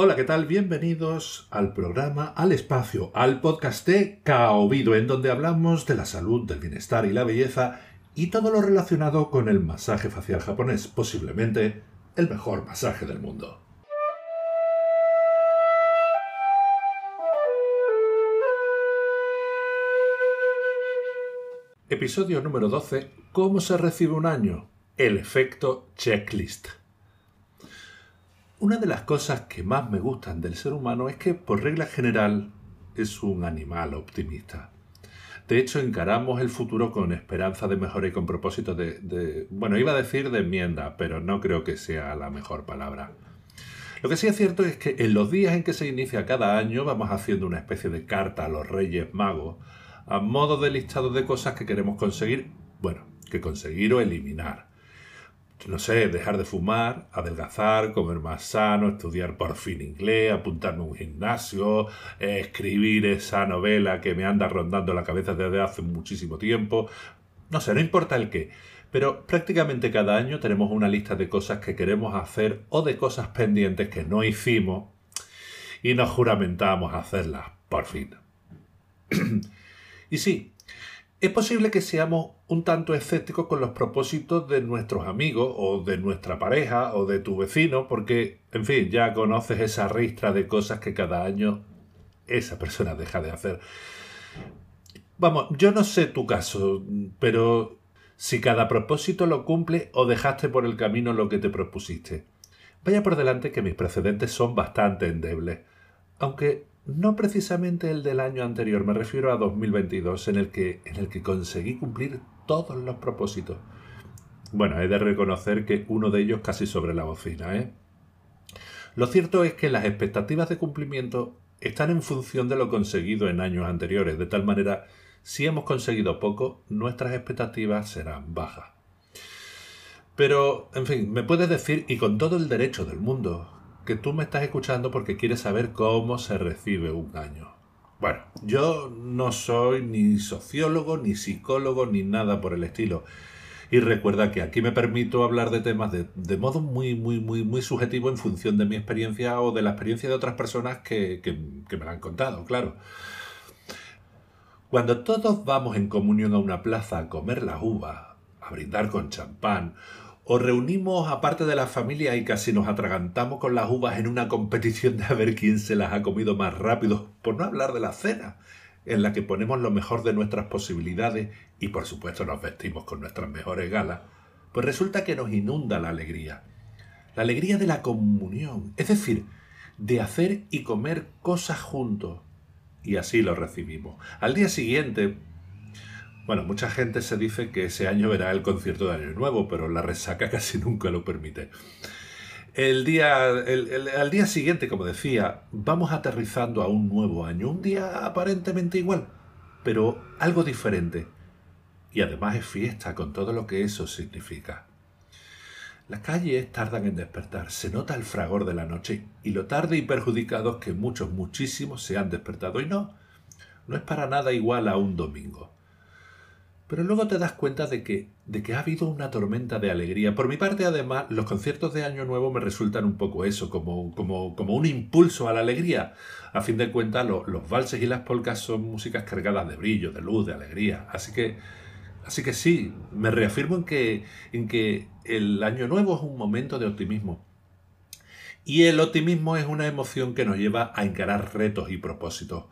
Hola, ¿qué tal? Bienvenidos al programa, al espacio, al podcast de en donde hablamos de la salud, del bienestar y la belleza y todo lo relacionado con el masaje facial japonés, posiblemente el mejor masaje del mundo. Episodio número 12. ¿Cómo se recibe un año? El efecto checklist. Una de las cosas que más me gustan del ser humano es que, por regla general, es un animal optimista. De hecho, encaramos el futuro con esperanza de mejora y con propósito de, bueno, iba a decir de enmienda, pero no creo que sea la mejor palabra. Lo que sí es cierto es que en los días en que se inicia cada año vamos haciendo una especie de carta a los Reyes Magos, a modo de listado de cosas que queremos conseguir, bueno, que conseguir o eliminar no sé, dejar de fumar, adelgazar, comer más sano, estudiar por fin inglés, apuntarme a un gimnasio, eh, escribir esa novela que me anda rondando la cabeza desde hace muchísimo tiempo. No sé, no importa el qué. Pero prácticamente cada año tenemos una lista de cosas que queremos hacer o de cosas pendientes que no hicimos y nos juramentamos hacerlas, por fin. y sí, es posible que seamos un tanto escépticos con los propósitos de nuestros amigos o de nuestra pareja o de tu vecino, porque, en fin, ya conoces esa ristra de cosas que cada año esa persona deja de hacer. Vamos, yo no sé tu caso, pero si cada propósito lo cumple o dejaste por el camino lo que te propusiste. Vaya por delante que mis precedentes son bastante endebles, aunque no precisamente el del año anterior, me refiero a 2022, en el que, en el que conseguí cumplir todos los propósitos. Bueno, he de reconocer que uno de ellos casi sobre la bocina, ¿eh? Lo cierto es que las expectativas de cumplimiento están en función de lo conseguido en años anteriores, de tal manera, si hemos conseguido poco, nuestras expectativas serán bajas. Pero, en fin, me puedes decir, y con todo el derecho del mundo, que tú me estás escuchando porque quieres saber cómo se recibe un año. Bueno, yo no soy ni sociólogo, ni psicólogo, ni nada por el estilo. Y recuerda que aquí me permito hablar de temas de, modo muy, muy, muy, muy subjetivo en función de mi experiencia o de la experiencia de otras personas que, que me la han contado, claro. Cuando todos vamos en comunión a una plaza a comer las uvas, a brindar con champán o reunimos aparte de la familia y casi nos atragantamos con las uvas en una competición de a ver quién se las ha comido más rápido, por no hablar de la cena, en la que ponemos lo mejor de nuestras posibilidades y por supuesto nos vestimos con nuestras mejores galas, pues resulta que nos inunda la alegría. La alegría de la comunión, es decir, de hacer y comer cosas juntos. Y así lo recibimos. Al día siguiente, bueno, mucha gente se dice que ese año verá el concierto de Año Nuevo, pero la resaca casi nunca lo permite. El día, al día siguiente, como decía, vamos aterrizando a un nuevo año, un día aparentemente igual, pero algo diferente. Y además es fiesta con todo lo que eso significa. Las calles tardan en despertar, se nota el fragor de la noche y lo tarde y perjudicados que muchos, muchísimos se han despertado. Y no, no es para nada igual a un domingo. Pero luego te das cuenta de que, de que ha habido una tormenta de alegría. Por mi parte, además, los conciertos de Año Nuevo me resultan un poco eso, como, como, como un impulso a la alegría. A fin de cuentas, los valses y las polcas son músicas cargadas de brillo, de luz, de alegría. Así que, así que sí, me reafirmo en que, en que el Año Nuevo es un momento de optimismo. Y el optimismo es una emoción que nos lleva a encarar retos y propósitos.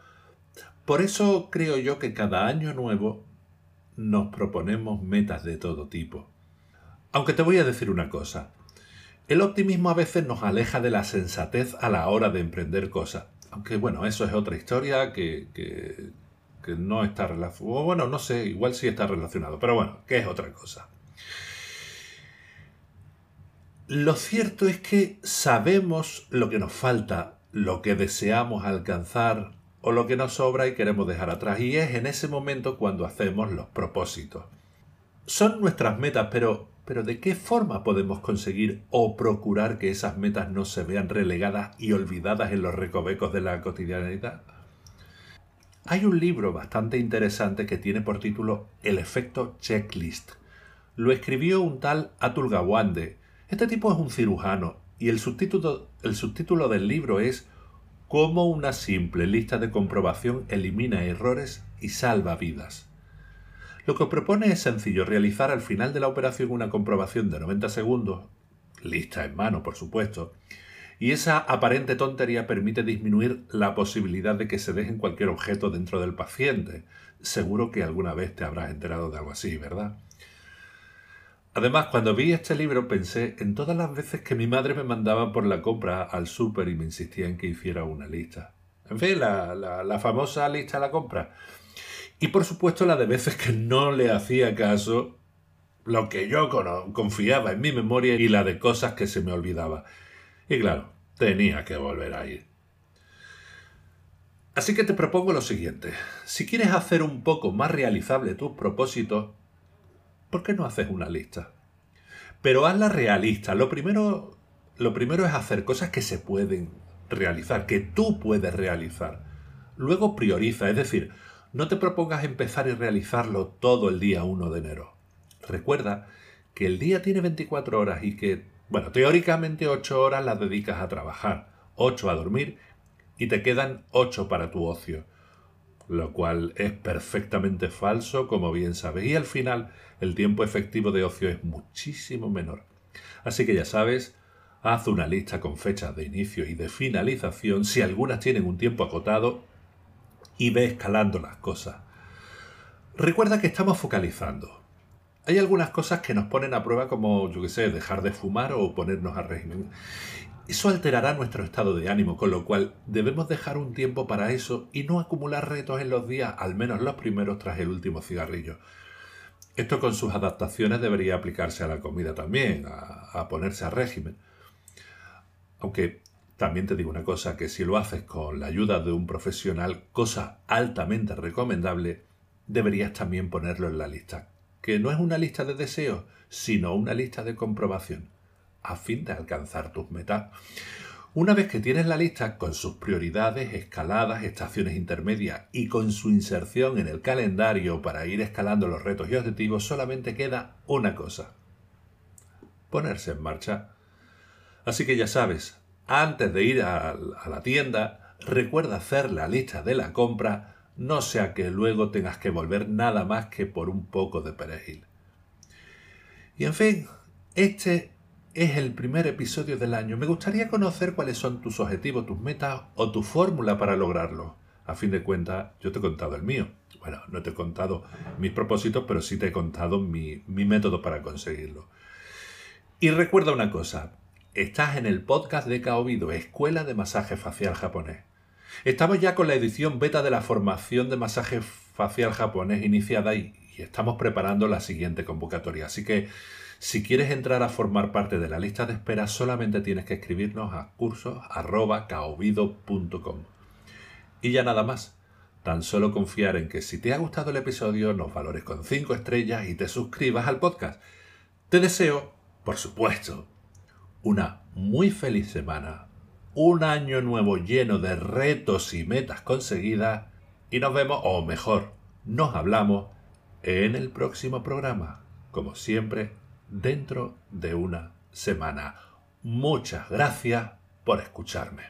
Por eso creo yo que cada año nuevo nos proponemos metas de todo tipo. Aunque te voy a decir una cosa, el optimismo a veces nos aleja de la sensatez a la hora de emprender cosas. Aunque bueno, eso es otra historia que, que, no está relacionada. Bueno, no sé, igual sí está relacionado, pero bueno, que es otra cosa. Lo cierto es que sabemos lo que nos falta, lo que deseamos alcanzar, o lo que nos sobra y queremos dejar atrás. Y es en ese momento cuando hacemos los propósitos. Son nuestras metas, pero, pero ¿de qué forma podemos conseguir o procurar que esas metas no se vean relegadas y olvidadas en los recovecos de la cotidianidad? Hay un libro bastante interesante que tiene por título El efecto checklist. Lo escribió un tal Atul Gawande. Este tipo es un cirujano y el subtítulo, el subtítulo del libro es Cómo una simple lista de comprobación elimina errores y salva vidas. Lo que propone es sencillo, realizar al final de la operación una comprobación de 90 segundos, lista en mano por supuesto, y esa aparente tontería permite disminuir la posibilidad de que se dejen cualquier objeto dentro del paciente. Seguro que alguna vez te habrás enterado de algo así, ¿verdad? Además, cuando vi este libro pensé en todas las veces que mi madre me mandaba por la compra al súper y me insistía en que hiciera una lista. En fin, la, famosa lista de la compra. Y por supuesto la de veces que no le hacía caso lo que yo confiaba en mi memoria y la de cosas que se me olvidaba. Y claro, tenía que volver a ir. Así que te propongo lo siguiente. Si quieres hacer un poco más realizable tus propósitos, ¿por qué no haces una lista? Pero hazla realista. Lo primero, lo primero es hacer cosas que se pueden realizar, que tú puedes realizar. Luego prioriza, es decir, no te propongas empezar y realizarlo todo el día 1 de enero. Recuerda que el día tiene 24 horas y que, bueno, teóricamente 8 horas las dedicas a trabajar, 8 a dormir y te quedan 8 para tu ocio lo cual es perfectamente falso, como bien sabes, y al final el tiempo efectivo de ocio es muchísimo menor. Así que ya sabes, haz una lista con fechas de inicio y de finalización, si algunas tienen un tiempo acotado, y ve escalando las cosas. Recuerda que estamos focalizando. Hay algunas cosas que nos ponen a prueba como, yo qué sé, dejar de fumar o ponernos a régimen. Eso alterará nuestro estado de ánimo, con lo cual debemos dejar un tiempo para eso y no acumular retos en los días, al menos los primeros tras el último cigarrillo. Esto con sus adaptaciones debería aplicarse a la comida también, a, ponerse a régimen. Aunque también te digo una cosa, que si lo haces con la ayuda de un profesional, cosa altamente recomendable, deberías también ponerlo en la lista, que no es una lista de deseos, sino una lista de comprobación a fin de alcanzar tus metas. Una vez que tienes la lista con sus prioridades, escaladas, estaciones intermedias y con su inserción en el calendario para ir escalando los retos y objetivos, solamente queda una cosa. Ponerse en marcha. Así que ya sabes, antes de ir a, la tienda, recuerda hacer la lista de la compra, no sea que luego tengas que volver nada más que por un poco de perejil. Y en fin, este es el primer episodio del año. Me gustaría conocer cuáles son tus objetivos, tus metas o tu fórmula para lograrlo. A fin de cuentas, yo te he contado el mío. Bueno, no te he contado mis propósitos, pero sí te he contado mi, mi método para conseguirlo. Y recuerda una cosa, estás en el podcast de Kaobido, Escuela de Masaje Facial Japonés. Estamos ya con la edición beta de la formación de masaje facial japonés iniciada y, y estamos preparando la siguiente convocatoria. Así que si quieres entrar a formar parte de la lista de espera, solamente tienes que escribirnos a cursos.caovido.com. Y ya nada más. Tan solo confiar en que si te ha gustado el episodio, nos valores con 5 estrellas y te suscribas al podcast. Te deseo, por supuesto, una muy feliz semana, un año nuevo lleno de retos y metas conseguidas y nos vemos, o mejor, nos hablamos en el próximo programa. Como siempre, dentro de una semana. Muchas gracias por escucharme.